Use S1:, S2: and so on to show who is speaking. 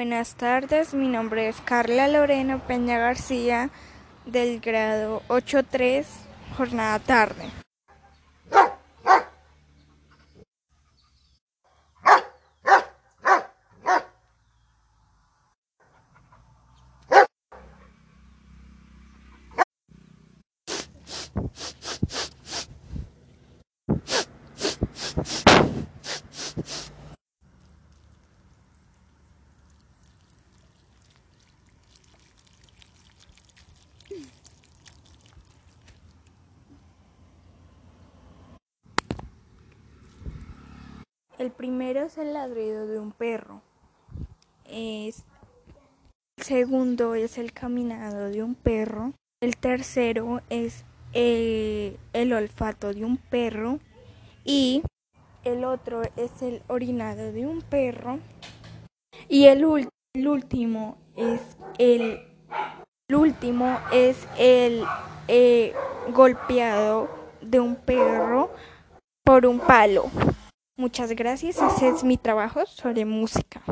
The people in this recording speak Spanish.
S1: Buenas tardes, mi nombre es Carla Lorena Peña García del grado 8.3, jornada tarde. El primero es el ladrido de un perro. Es- el segundo es el caminado de un perro. El tercero es el, el olfato de un perro. Y el otro es el orinado de un perro. Y el, el último es el es el eh, golpeado de un perro por un palo. Muchas gracias, ese es mi trabajo sobre música.